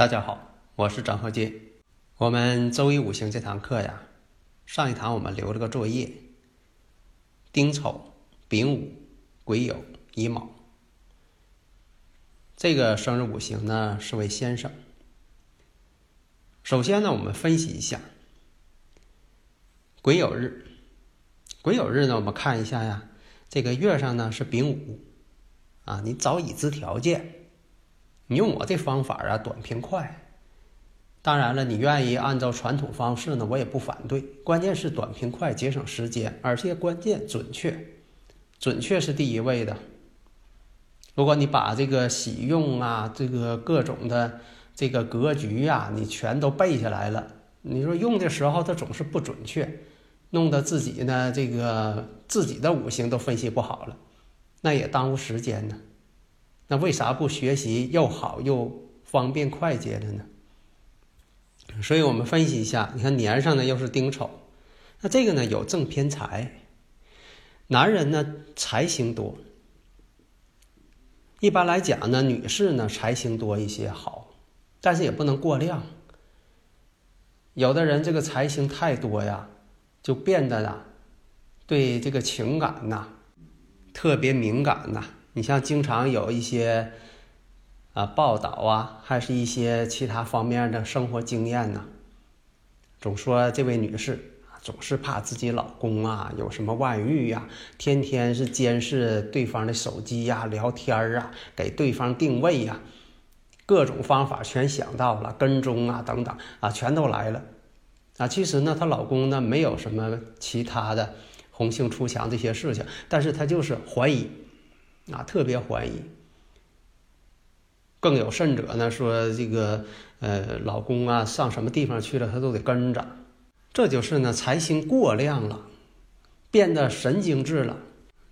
大家好，我是张和金。我们周一五行这堂课呀，上一堂我们留了个作业：丁丑、丙午、癸酉、乙卯。这个生日五行呢是位先生。首先呢，我们分析一下癸酉日。癸酉日呢，我们看一下呀，这个月上呢是丙午啊，你找已知条件。你用我这方法啊，短平快。当然了，你愿意按照传统方式呢，我也不反对。关键是短平快，节省时间，而且关键准确，准确是第一位的。如果你把这个喜用啊，这个各种的这个格局呀，你全都背下来了，你说用的时候它总是不准确，弄得自己呢这个自己的五行都分析不好了，那也耽误时间呢。那为啥不学习又好又方便快捷的呢？所以我们分析一下，你看年上呢又是丁丑，那这个呢有正偏财，男人呢财星多。一般来讲呢，女士呢财星多一些好，但是也不能过量。有的人这个财星太多呀，就变得啊，对这个情感呐特别敏感呐。你像经常有一些啊报道啊，还是一些其他方面的生活经验呢，总说这位女士，总是怕自己老公啊有什么外遇呀，天天是监视对方的手机呀、聊天啊，给对方定位呀，各种方法全想到了，跟踪啊等等啊，全都来了啊。其实呢，她老公呢没有什么其他的红杏出墙这些事情，但是她就是怀疑。啊，特别怀疑。更有甚者呢，说这个呃，老公啊，上什么地方去了，他都得跟着。这就是呢，财星过量了，变得神经质了。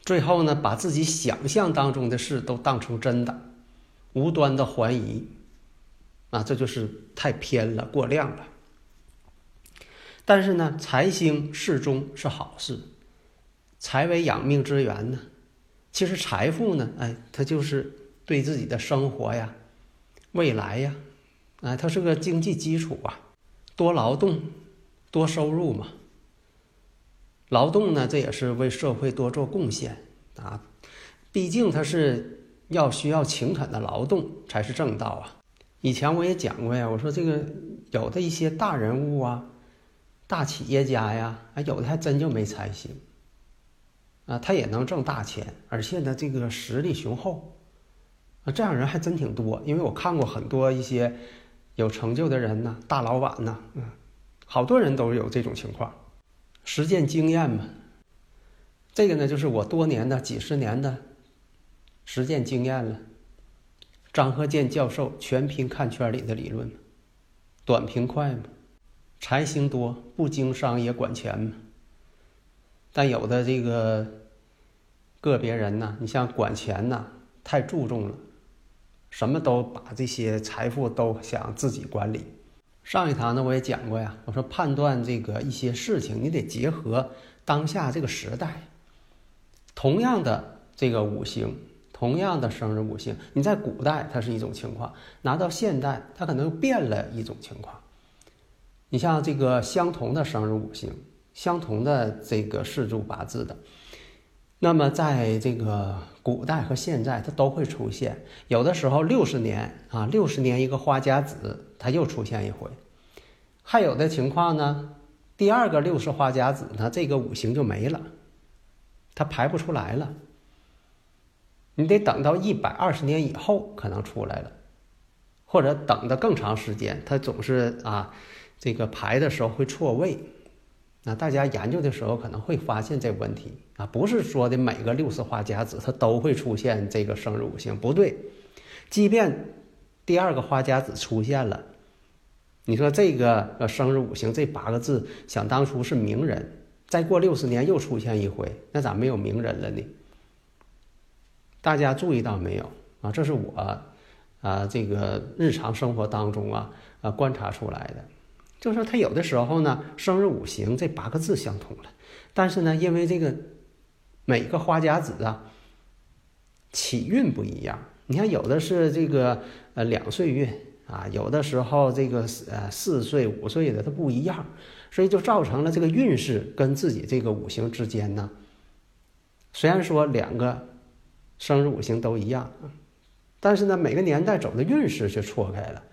最后呢，把自己想象当中的事都当成真的，无端的怀疑。啊，这就是太偏了，过量了。但是呢，财星适中是好事，财为养命之源呢。其实财富呢，哎，它就是对自己的生活呀、未来呀，哎，它是个经济基础啊。多劳动，多收入嘛。劳动呢，这也是为社会多做贡献啊。毕竟它是要需要勤恳的劳动才是正道啊。以前我也讲过呀，我说这个有的一些大人物啊、大企业家呀，啊，有的还真就没财星。啊，他也能挣大钱，而且呢，这个实力雄厚，啊，这样人还真挺多。因为我看过很多一些有成就的人呢，大老板呢，嗯，好多人都有这种情况，实践经验嘛。这个呢，就是我多年的、几十年的实践经验了。张鹤剑教授全凭看圈里的理论，短平快嘛，财星多，不经商也管钱嘛。但有的这个个别人呢，你像管钱呢，太注重了，什么都把这些财富都想自己管理。上一堂呢，我也讲过呀，我说判断这个一些事情，你得结合当下这个时代。同样的这个五行，同样的生日五行，你在古代它是一种情况，拿到现代它可能变了一种情况。你像这个相同的生日五行。相同的这个四柱八字的，那么在这个古代和现在，它都会出现。有的时候六十年啊，六十年一个花甲子，它又出现一回；还有的情况呢，第二个六十花甲子呢，这个五行就没了，它排不出来了。你得等到一百二十年以后可能出来了，或者等的更长时间，它总是啊，这个排的时候会错位。那大家研究的时候可能会发现这个问题啊，不是说的每个六十花甲子它都会出现这个生日五行，不对。即便第二个花甲子出现了，你说这个呃生日五行这八个字，想当初是名人，再过六十年又出现一回，那咋没有名人了呢？大家注意到没有啊？这是我啊这个日常生活当中啊啊观察出来的。就是说，他有的时候呢，生日五行这八个字相同了，但是呢，因为这个每个花甲子啊起运不一样，你看有的是这个呃两岁运啊，有的时候这个呃四岁五岁的它不一样，所以就造成了这个运势跟自己这个五行之间呢，虽然说两个生日五行都一样，但是呢，每个年代走的运势却错开了，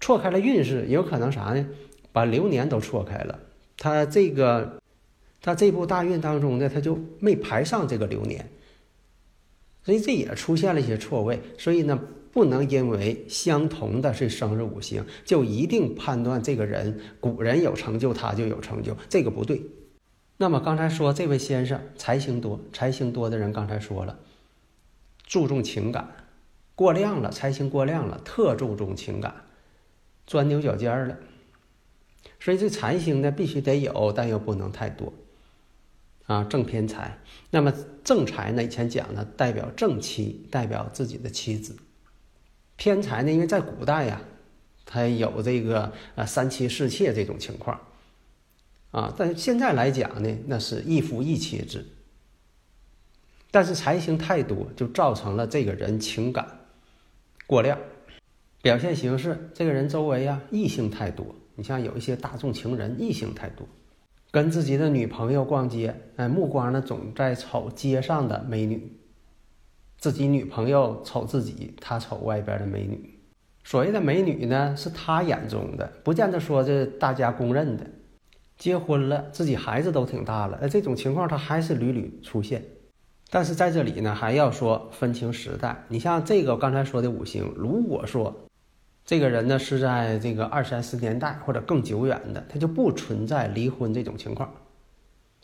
错开了运势，有可能啥呢？把流年都错开了，他这个，他这部大运当中呢，他就没排上这个流年，所以这也出现了一些错位。所以呢，不能因为相同的是生日五行，就一定判断这个人古人有成就，他就有成就，这个不对。那么刚才说这位先生财星多，财星多的人刚才说了，注重情感，过量了，财星过量了，特注重情感，钻牛角尖了。所以这财星呢，必须得有，但又不能太多，啊，正偏财。那么正财呢，以前讲呢，代表正妻，代表自己的妻子；偏财呢，因为在古代呀，它有这个啊三妻四妾这种情况，啊，但是现在来讲呢，那是一夫一妻制。但是财星太多，就造成了这个人情感过量，表现形式，这个人周围呀异性太多。你像有一些大众情人，异性太多，跟自己的女朋友逛街，哎，目光呢总在瞅街上的美女，自己女朋友瞅自己，他瞅外边的美女。所谓的美女呢，是他眼中的，不见得说这大家公认的。结婚了，自己孩子都挺大了，哎，这种情况他还是屡屡出现。但是在这里呢，还要说分清时代。你像这个刚才说的五行，如果说。这个人呢是在这个二三十年代或者更久远的，他就不存在离婚这种情况，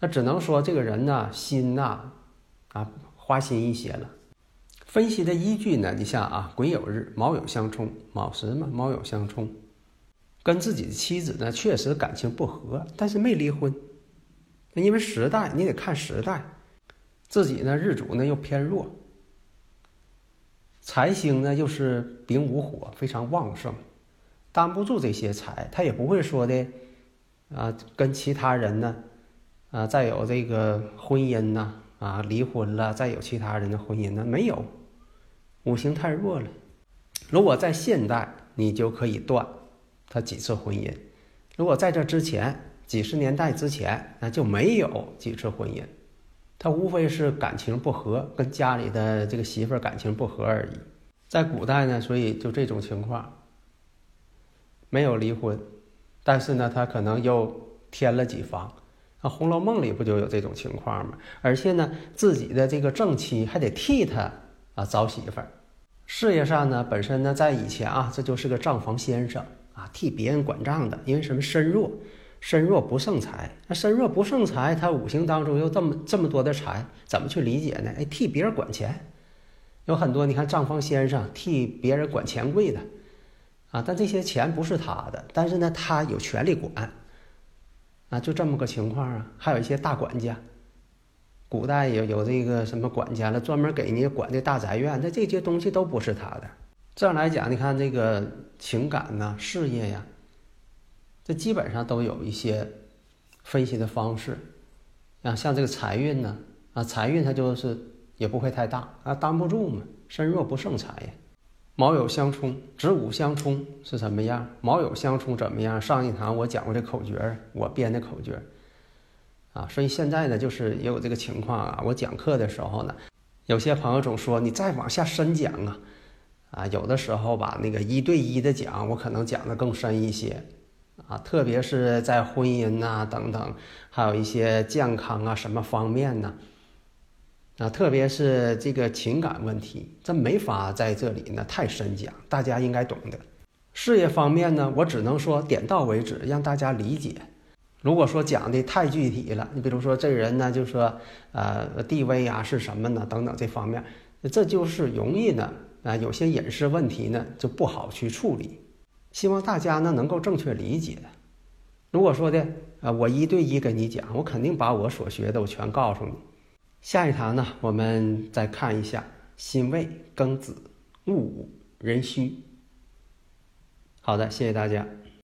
那只能说这个人呢心呐啊花心一些了。分析的依据呢，你像啊癸酉日卯酉相冲，卯时嘛卯酉相冲，跟自己的妻子呢确实感情不和，但是没离婚。那因为时代你得看时代，自己呢日主呢又偏弱。财星呢又是丙午火，非常旺盛，担不住这些财，他也不会说的，啊，跟其他人呢，啊，再有这个婚姻呢，啊，离婚了，再有其他人的婚姻呢，没有，五行太弱了。如果在现代，你就可以断他几次婚姻；如果在这之前，几十年代之前，那就没有几次婚姻。他无非是感情不和，跟家里的这个媳妇儿感情不和而已。在古代呢，所以就这种情况，没有离婚，但是呢，他可能又添了几房。啊，《红楼梦》里不就有这种情况吗？而且呢，自己的这个正妻还得替他啊找媳妇儿。事业上呢，本身呢，在以前啊，这就是个账房先生啊，替别人管账的，因为什么身弱。身弱不胜财，那身弱不胜财，他五行当中又这么这么多的财，怎么去理解呢？哎，替别人管钱，有很多你看账房先生替别人管钱柜的，啊，但这些钱不是他的，但是呢，他有权利管，啊，就这么个情况啊。还有一些大管家，古代有有这个什么管家了，专门给你管这大宅院，那这些东西都不是他的。这样来讲，你看这个情感呐，事业呀。这基本上都有一些分析的方式，啊，像这个财运呢，啊，财运它就是也不会太大啊，担不住嘛，身弱不胜财呀。卯酉相冲，子午相冲是什么样？卯酉相冲怎么样？上一堂我讲过这口诀，我编的口诀，啊，所以现在呢，就是也有这个情况啊。我讲课的时候呢，有些朋友总说你再往下深讲啊，啊，有的时候吧，那个一对一的讲，我可能讲的更深一些。啊，特别是在婚姻呐等等，还有一些健康啊什么方面呢？啊，特别是这个情感问题，这没法在这里呢太深讲，大家应该懂的。事业方面呢，我只能说点到为止，让大家理解。如果说讲的太具体了，你比如说这人呢，就说呃地位啊是什么呢？等等这方面，这就是容易呢啊有些隐私问题呢就不好去处理。希望大家呢能够正确理解。如果说的啊我一对一跟你讲，我肯定把我所学的我全告诉你。下一堂呢，我们再看一下辛未、庚子、戊午、壬戌。好的，谢谢大家。